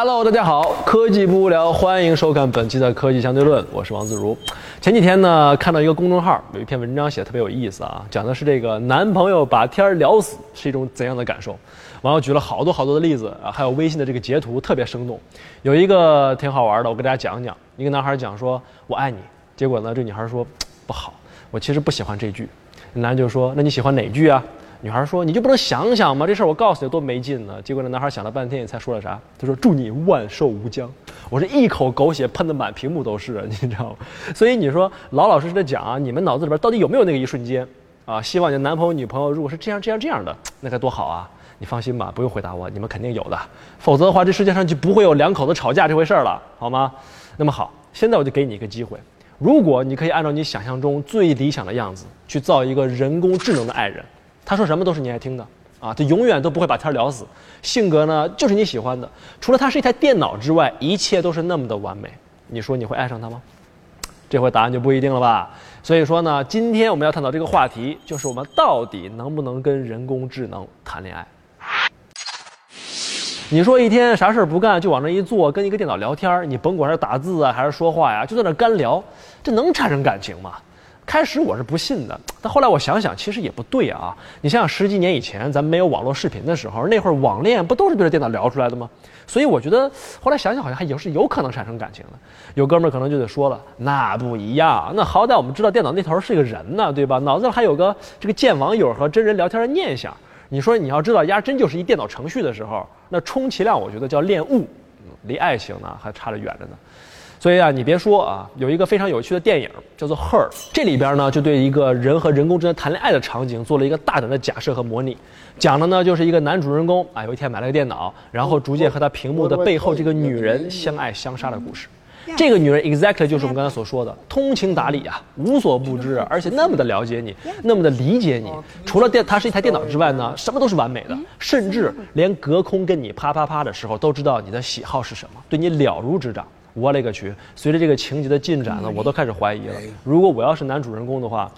Hello，大家好，科技不无聊，欢迎收看本期的科技相对论，我是王自如。前几天呢，看到一个公众号有一篇文章写的特别有意思啊，讲的是这个男朋友把天儿聊死是一种怎样的感受。网友举了好多好多的例子啊，还有微信的这个截图特别生动。有一个挺好玩的，我给大家讲讲。一个男孩讲说“我爱你”，结果呢，这女孩说不好，我其实不喜欢这句。男就说那你喜欢哪句啊？女孩说：“你就不能想想吗？这事儿我告诉你多没劲呢。”结果那男孩想了半天，才说了啥？他说：“祝你万寿无疆。”我这一口狗血喷的满屏幕都是，你知道吗？所以你说老老实实的讲啊，你们脑子里边到底有没有那个一瞬间啊？希望你的男朋友女朋友如果是这样这样这样的，那该多好啊！你放心吧，不用回答我，你们肯定有的。否则的话，这世界上就不会有两口子吵架这回事儿了，好吗？那么好，现在我就给你一个机会，如果你可以按照你想象中最理想的样子去造一个人工智能的爱人。他说什么都是你爱听的啊，他永远都不会把天聊死，性格呢就是你喜欢的，除了他是一台电脑之外，一切都是那么的完美。你说你会爱上他吗？这回答案就不一定了吧。所以说呢，今天我们要探讨这个话题，就是我们到底能不能跟人工智能谈恋爱？你说一天啥事儿不干就往那一坐，跟一个电脑聊天，你甭管是打字啊还是说话呀，就在那干聊，这能产生感情吗？开始我是不信的，但后来我想想，其实也不对啊。你想想十几年以前，咱们没有网络视频的时候，那会儿网恋不都是对着电脑聊出来的吗？所以我觉得后来想想，好像还有是有可能产生感情的。有哥们儿可能就得说了，那不一样，那好歹我们知道电脑那头是个人呢，对吧？脑子里还有个这个见网友和真人聊天的念想。你说你要知道，丫真就是一电脑程序的时候，那充其量我觉得叫恋物，离爱情呢还差着远着呢。所以啊，你别说啊，有一个非常有趣的电影叫做《Her》，这里边呢就对一个人和人工智能谈恋爱的场景做了一个大胆的假设和模拟，讲的呢就是一个男主人公啊有一天买了个电脑，然后逐渐和他屏幕的背后这个女人相爱相杀的故事。这个女人 exactly 就是我们刚才所说的通情达理啊，无所不知，而且那么的了解你，那么的理解你。除了电，她是一台电脑之外呢，什么都是完美的，甚至连隔空跟你啪啪啪的时候都知道你的喜好是什么，对你了如指掌。我勒个去！随着这个情节的进展呢，我都开始怀疑了。如果我要是男主人公的话，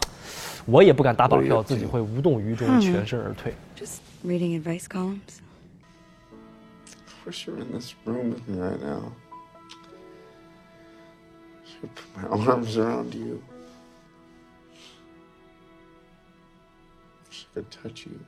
我也不敢打保票自己会无动于衷、全身而退。Just reading advice columns. wish you were in this room with me right now. I should put my arms around you. I could touch you.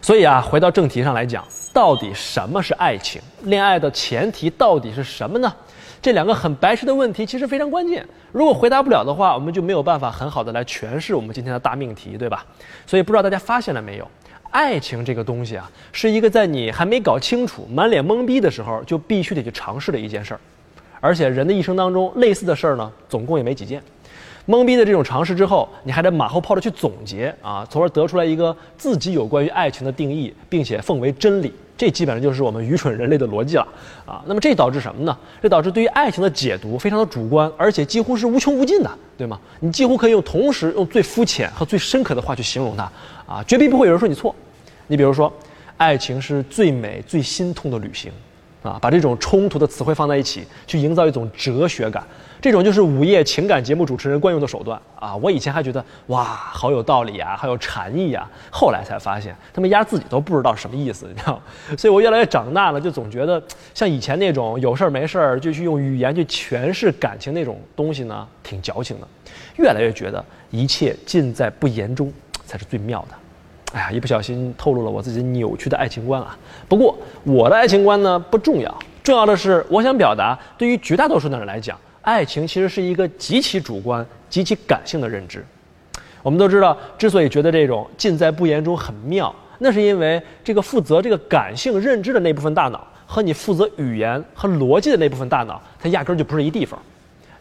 所以啊，回到正题上来讲，到底什么是爱情？恋爱的前提到底是什么呢？这两个很白痴的问题其实非常关键。如果回答不了的话，我们就没有办法很好的来诠释我们今天的大命题，对吧？所以不知道大家发现了没有，爱情这个东西啊，是一个在你还没搞清楚、满脸懵逼的时候就必须得去尝试的一件事儿。而且人的一生当中，类似的事儿呢，总共也没几件。懵逼的这种尝试之后，你还得马后炮的去总结啊，从而得出来一个自己有关于爱情的定义，并且奉为真理。这基本上就是我们愚蠢人类的逻辑了啊。那么这导致什么呢？这导致对于爱情的解读非常的主观，而且几乎是无穷无尽的，对吗？你几乎可以用同时用最肤浅和最深刻的话去形容它啊，绝逼不会有人说你错。你比如说，爱情是最美最心痛的旅行。啊，把这种冲突的词汇放在一起，去营造一种哲学感，这种就是午夜情感节目主持人惯用的手段啊！我以前还觉得哇，好有道理啊，好有禅意啊，后来才发现他们压自己都不知道什么意思，你知道吗？所以我越来越长大了，就总觉得像以前那种有事儿没事儿就去用语言去诠释感情那种东西呢，挺矫情的。越来越觉得一切尽在不言中才是最妙的。哎呀，一不小心透露了我自己扭曲的爱情观啊！不过我的爱情观呢不重要，重要的是我想表达，对于绝大多数的人来讲，爱情其实是一个极其主观、极其感性的认知。我们都知道，之所以觉得这种尽在不言中很妙，那是因为这个负责这个感性认知的那部分大脑和你负责语言和逻辑的那部分大脑，它压根儿就不是一地方。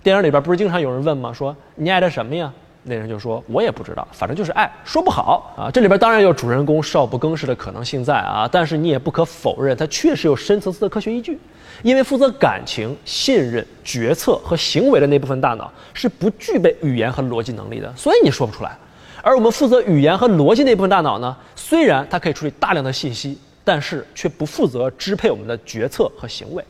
电影里边不是经常有人问吗？说你爱他什么呀？那人就说：“我也不知道，反正就是爱，说不好啊。”这里边当然有主人公少不更事的可能性在啊，但是你也不可否认，它确实有深层次的科学依据。因为负责感情、信任、决策和行为的那部分大脑是不具备语言和逻辑能力的，所以你说不出来。而我们负责语言和逻辑那部分大脑呢，虽然它可以处理大量的信息，但是却不负责支配我们的决策和行为。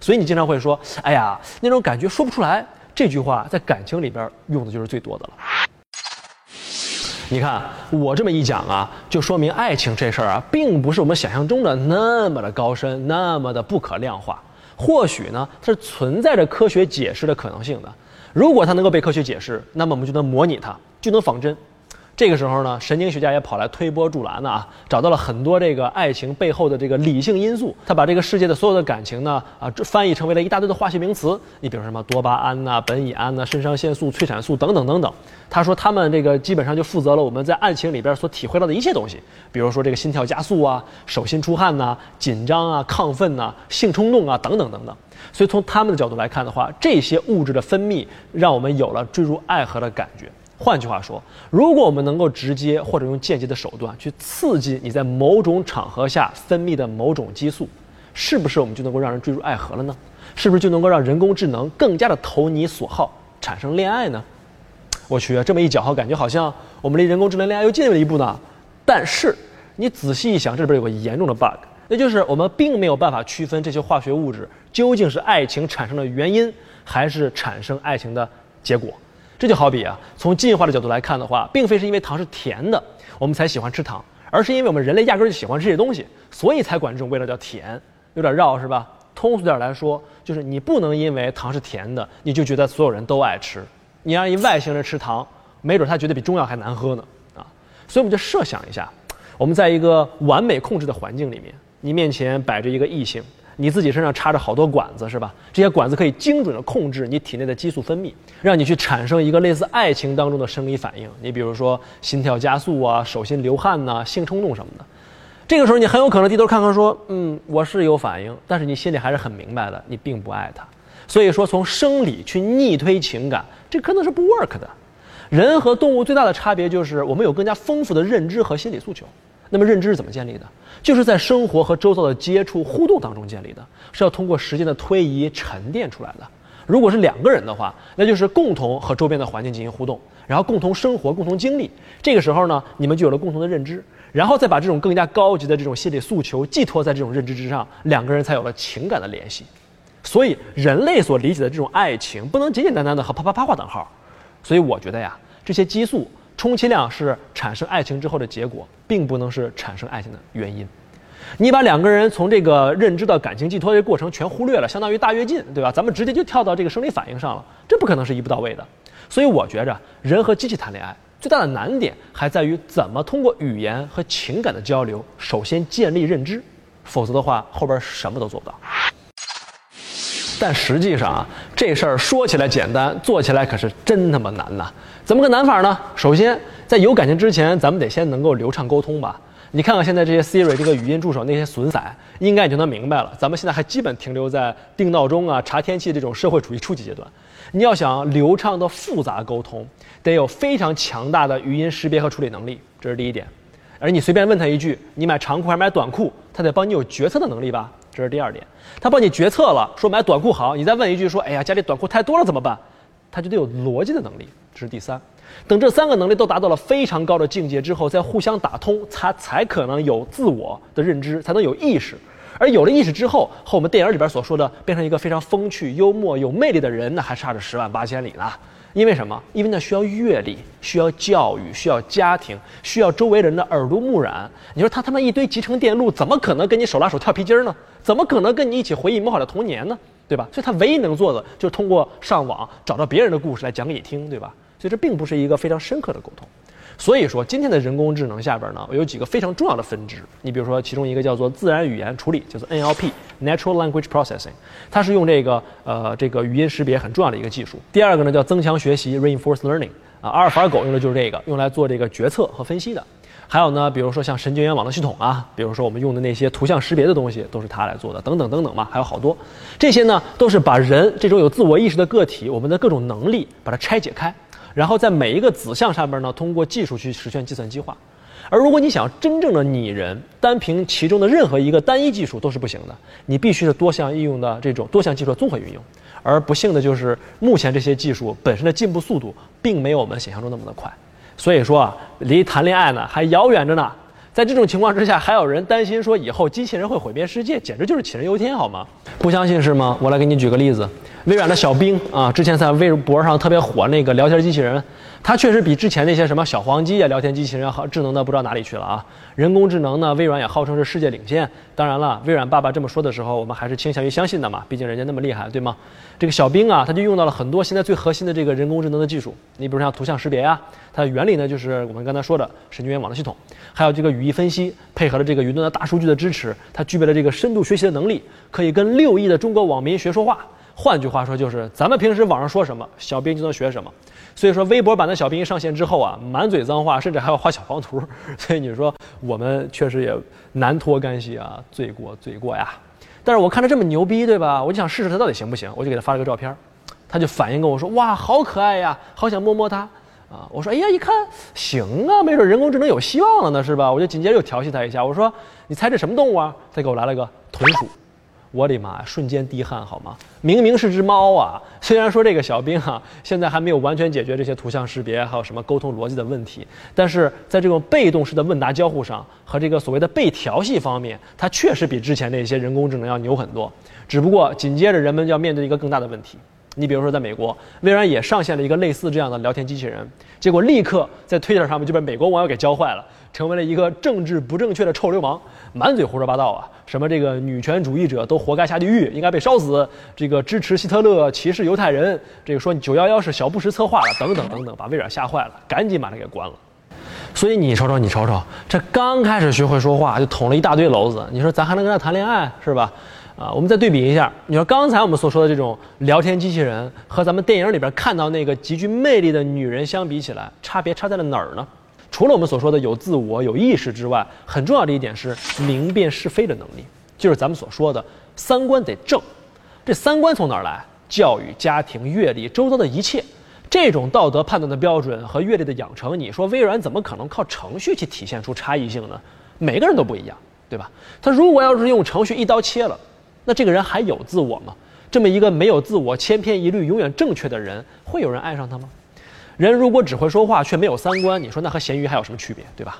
所以你经常会说：“哎呀，那种感觉说不出来。”这句话在感情里边用的就是最多的了。你看我这么一讲啊，就说明爱情这事儿啊，并不是我们想象中的那么的高深，那么的不可量化。或许呢，它是存在着科学解释的可能性的。如果它能够被科学解释，那么我们就能模拟它，就能仿真。这个时候呢，神经学家也跑来推波助澜呢啊，找到了很多这个爱情背后的这个理性因素。他把这个世界的所有的感情呢啊，翻译成为了一大堆的化学名词。你比如什么多巴胺呐、苯乙胺呐、肾上腺素、催产素等等等等。他说他们这个基本上就负责了我们在爱情里边所体会到的一切东西，比如说这个心跳加速啊、手心出汗呐、紧张啊、亢奋呐、性冲动啊等等等等。所以从他们的角度来看的话，这些物质的分泌让我们有了坠入爱河的感觉。换句话说，如果我们能够直接或者用间接的手段去刺激你在某种场合下分泌的某种激素，是不是我们就能够让人坠入爱河了呢？是不是就能够让人工智能更加的投你所好，产生恋爱呢？我去，这么一搅和，感觉好像我们离人工智能恋爱又近了一步呢。但是你仔细一想，这里边有个严重的 bug，那就是我们并没有办法区分这些化学物质究竟是爱情产生的原因，还是产生爱情的结果。这就好比啊，从进化的角度来看的话，并非是因为糖是甜的，我们才喜欢吃糖，而是因为我们人类压根儿就喜欢吃这些东西，所以才管这种味道叫甜。有点绕是吧？通俗点来说，就是你不能因为糖是甜的，你就觉得所有人都爱吃。你让一外星人吃糖，没准他觉得比中药还难喝呢啊！所以我们就设想一下，我们在一个完美控制的环境里面，你面前摆着一个异性。你自己身上插着好多管子是吧？这些管子可以精准的控制你体内的激素分泌，让你去产生一个类似爱情当中的生理反应。你比如说心跳加速啊、手心流汗呐、性冲动什么的。这个时候你很有可能低头看看说，嗯，我是有反应，但是你心里还是很明白的，你并不爱他。所以说从生理去逆推情感，这可能是不 work 的。人和动物最大的差别就是我们有更加丰富的认知和心理诉求。那么认知是怎么建立的？就是在生活和周遭的接触互动当中建立的，是要通过时间的推移沉淀出来的。如果是两个人的话，那就是共同和周边的环境进行互动，然后共同生活、共同经历。这个时候呢，你们就有了共同的认知，然后再把这种更加高级的这种心理诉求寄托在这种认知之上，两个人才有了情感的联系。所以，人类所理解的这种爱情，不能简简单单的和啪啪啪画等号。所以，我觉得呀，这些激素。充其量是产生爱情之后的结果，并不能是产生爱情的原因。你把两个人从这个认知到感情寄托的过程全忽略了，相当于大跃进，对吧？咱们直接就跳到这个生理反应上了，这不可能是一步到位的。所以我觉着，人和机器谈恋爱最大的难点还在于怎么通过语言和情感的交流，首先建立认知，否则的话后边什么都做不到。但实际上啊，这事儿说起来简单，做起来可是真他妈难呐！怎么个难法呢？首先，在有感情之前，咱们得先能够流畅沟通吧。你看看现在这些 Siri 这个语音助手那些损色，应该你就能明白了。咱们现在还基本停留在定闹钟啊、查天气这种社会主义初级阶段。你要想流畅的复杂沟通，得有非常强大的语音识别和处理能力，这是第一点。而你随便问他一句，你买长裤还是买短裤，他得帮你有决策的能力吧。这是第二点，他帮你决策了，说买短裤好。你再问一句说，哎呀，家里短裤太多了怎么办？他就得有逻辑的能力。这是第三，等这三个能力都达到了非常高的境界之后，再互相打通，他才可能有自我的认知，才能有意识。而有了意识之后，和我们电影里边所说的变成一个非常风趣、幽默、有魅力的人，那还差着十万八千里呢。因为什么？因为那需要阅历，需要教育，需要家庭，需要周围人的耳濡目染。你说他他妈一堆集成电路，怎么可能跟你手拉手跳皮筋呢？怎么可能跟你一起回忆美好的童年呢？对吧？所以他唯一能做的就是通过上网找到别人的故事来讲给你听，对吧？所以这并不是一个非常深刻的沟通。所以说，今天的人工智能下边呢，有几个非常重要的分支。你比如说，其中一个叫做自然语言处理，叫做 NLP（Natural Language Processing），它是用这个呃这个语音识别很重要的一个技术。第二个呢叫增强学习 （Reinforce Learning），啊，阿尔法狗用的就是这个，用来做这个决策和分析的。还有呢，比如说像神经元网络系统啊，比如说我们用的那些图像识别的东西，都是它来做的，等等等等嘛，还有好多。这些呢，都是把人这种有自我意识的个体，我们的各种能力，把它拆解开。然后在每一个子项上边呢，通过技术去实现计算机化。而如果你想真正的拟人，单凭其中的任何一个单一技术都是不行的，你必须是多项应用的这种多项技术的综合运用。而不幸的就是，目前这些技术本身的进步速度，并没有我们想象中那么的快。所以说啊，离谈恋爱呢还遥远着呢。在这种情况之下，还有人担心说以后机器人会毁灭世界，简直就是杞人忧天，好吗？不相信是吗？我来给你举个例子。微软的小冰啊，之前在微博上特别火那个聊天机器人，它确实比之前那些什么小黄鸡啊、聊天机器人要好，智能的不知道哪里去了啊。人工智能呢，微软也号称是世界领先。当然了，微软爸爸这么说的时候，我们还是倾向于相信的嘛，毕竟人家那么厉害，对吗？这个小冰啊，它就用到了很多现在最核心的这个人工智能的技术。你比如像图像识别呀，它的原理呢就是我们刚才说的神经元网络系统，还有这个语义分析，配合了这个云端的大数据的支持，它具备了这个深度学习的能力，可以跟六亿的中国网民学说话。换句话说，就是咱们平时网上说什么，小兵就能学什么。所以说，微博版的小兵上线之后啊，满嘴脏话，甚至还要画小黄图。所以你说我们确实也难脱干系啊，罪过罪过呀。但是我看他这么牛逼，对吧？我就想试试他到底行不行，我就给他发了个照片，他就反应跟我说：“哇，好可爱呀，好想摸摸它啊！”我说：“哎呀，一看行啊，没准人工智能有希望了呢，是吧？”我就紧接着又调戏他一下，我说：“你猜这什么动物啊？”他给我来了个豚鼠。我的妈呀！瞬间滴汗好吗？明明是只猫啊！虽然说这个小兵啊现在还没有完全解决这些图像识别还有什么沟通逻辑的问题，但是在这种被动式的问答交互上和这个所谓的被调戏方面，它确实比之前那些人工智能要牛很多。只不过紧接着人们要面对一个更大的问题。你比如说，在美国，微软也上线了一个类似这样的聊天机器人，结果立刻在推特上面就被美国网友给教坏了，成为了一个政治不正确的臭流氓，满嘴胡说八道啊！什么这个女权主义者都活该下地狱，应该被烧死。这个支持希特勒、歧视犹太人，这个说九幺幺是小布什策划的，等等等等，把微软吓坏了，赶紧把它给关了。所以你瞅瞅，你瞅瞅，这刚开始学会说话就捅了一大堆篓子，你说咱还能跟他谈恋爱是吧？啊，我们再对比一下，你说刚才我们所说的这种聊天机器人和咱们电影里边看到那个极具魅力的女人相比起来，差别差在了哪儿呢？除了我们所说的有自我、有意识之外，很重要的一点是明辨是非的能力，就是咱们所说的三观得正。这三观从哪儿来？教育、家庭、阅历、周遭的一切，这种道德判断的标准和阅历的养成，你说微软怎么可能靠程序去体现出差异性呢？每个人都不一样，对吧？他如果要是用程序一刀切了，那这个人还有自我吗？这么一个没有自我、千篇一律、永远正确的人，会有人爱上他吗？人如果只会说话却没有三观，你说那和咸鱼还有什么区别，对吧？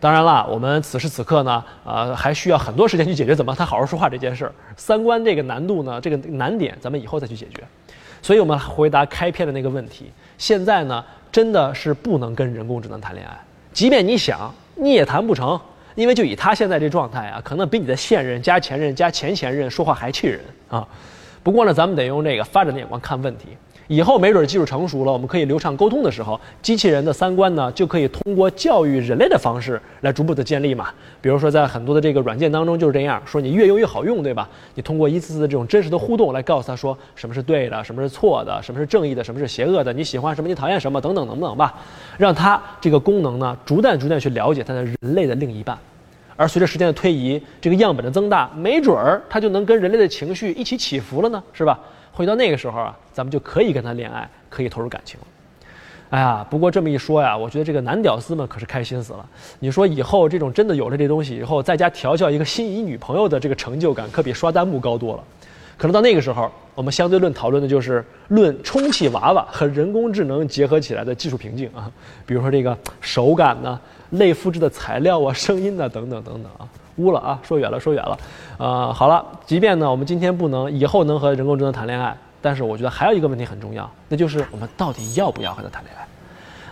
当然了，我们此时此刻呢，呃，还需要很多时间去解决怎么他好好说话这件事儿。三观这个难度呢，这个难点，咱们以后再去解决。所以我们回答开篇的那个问题，现在呢，真的是不能跟人工智能谈恋爱，即便你想，你也谈不成，因为就以他现在这状态啊，可能比你的现任加前任加前前任说话还气人啊。不过呢，咱们得用这个发展的眼光看问题。以后没准技术成熟了，我们可以流畅沟通的时候，机器人的三观呢就可以通过教育人类的方式来逐步的建立嘛。比如说在很多的这个软件当中就是这样，说你越用越好用，对吧？你通过一次次的这种真实的互动来告诉他说什么是对的，什么是错的，什么是正义的，什么是邪恶的，你喜欢什么，你讨厌什么，等等等等吧，让他这个功能呢逐渐逐渐去了解他的人类的另一半。而随着时间的推移，这个样本的增大，没准儿它就能跟人类的情绪一起起伏了呢，是吧？回到那个时候啊，咱们就可以跟他恋爱，可以投入感情了。哎呀，不过这么一说呀，我觉得这个男屌丝们可是开心死了。你说以后这种真的有了这东西以后，在家调教一个心仪女朋友的这个成就感，可比刷弹幕高多了。可能到那个时候，我们相对论讨论的就是论充气娃娃和人工智能结合起来的技术瓶颈啊，比如说这个手感呢、类复制的材料啊、声音呢等等等等啊。污了啊！说远了，说远了，呃，好了，即便呢，我们今天不能，以后能和人工智能谈恋爱，但是我觉得还有一个问题很重要，那就是我们到底要不要和它谈恋爱？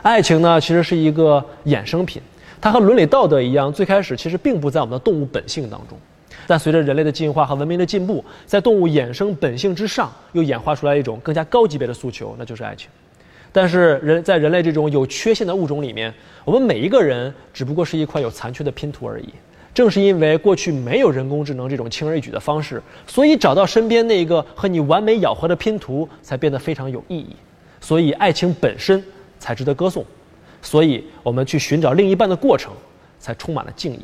爱情呢，其实是一个衍生品，它和伦理道德一样，最开始其实并不在我们的动物本性当中，但随着人类的进化和文明的进步，在动物衍生本性之上，又演化出来一种更加高级别的诉求，那就是爱情。但是人在人类这种有缺陷的物种里面，我们每一个人只不过是一块有残缺的拼图而已。正是因为过去没有人工智能这种轻而易举的方式，所以找到身边那个和你完美咬合的拼图才变得非常有意义。所以爱情本身才值得歌颂，所以我们去寻找另一半的过程才充满了敬意。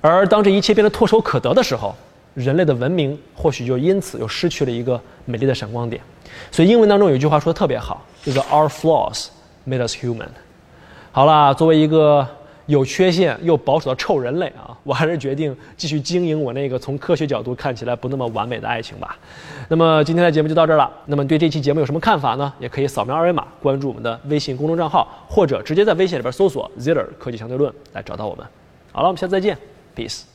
而当这一切变得唾手可得的时候，人类的文明或许就因此又失去了一个美丽的闪光点。所以英文当中有一句话说的特别好，叫做 “Our flaws made us human”。好了，作为一个。有缺陷又保守的臭人类啊！我还是决定继续经营我那个从科学角度看起来不那么完美的爱情吧。那么今天的节目就到这儿了。那么对这期节目有什么看法呢？也可以扫描二维码关注我们的微信公众账号，或者直接在微信里边搜索 “Ziller 科技相对论”来找到我们。好了，我们下次再见，peace。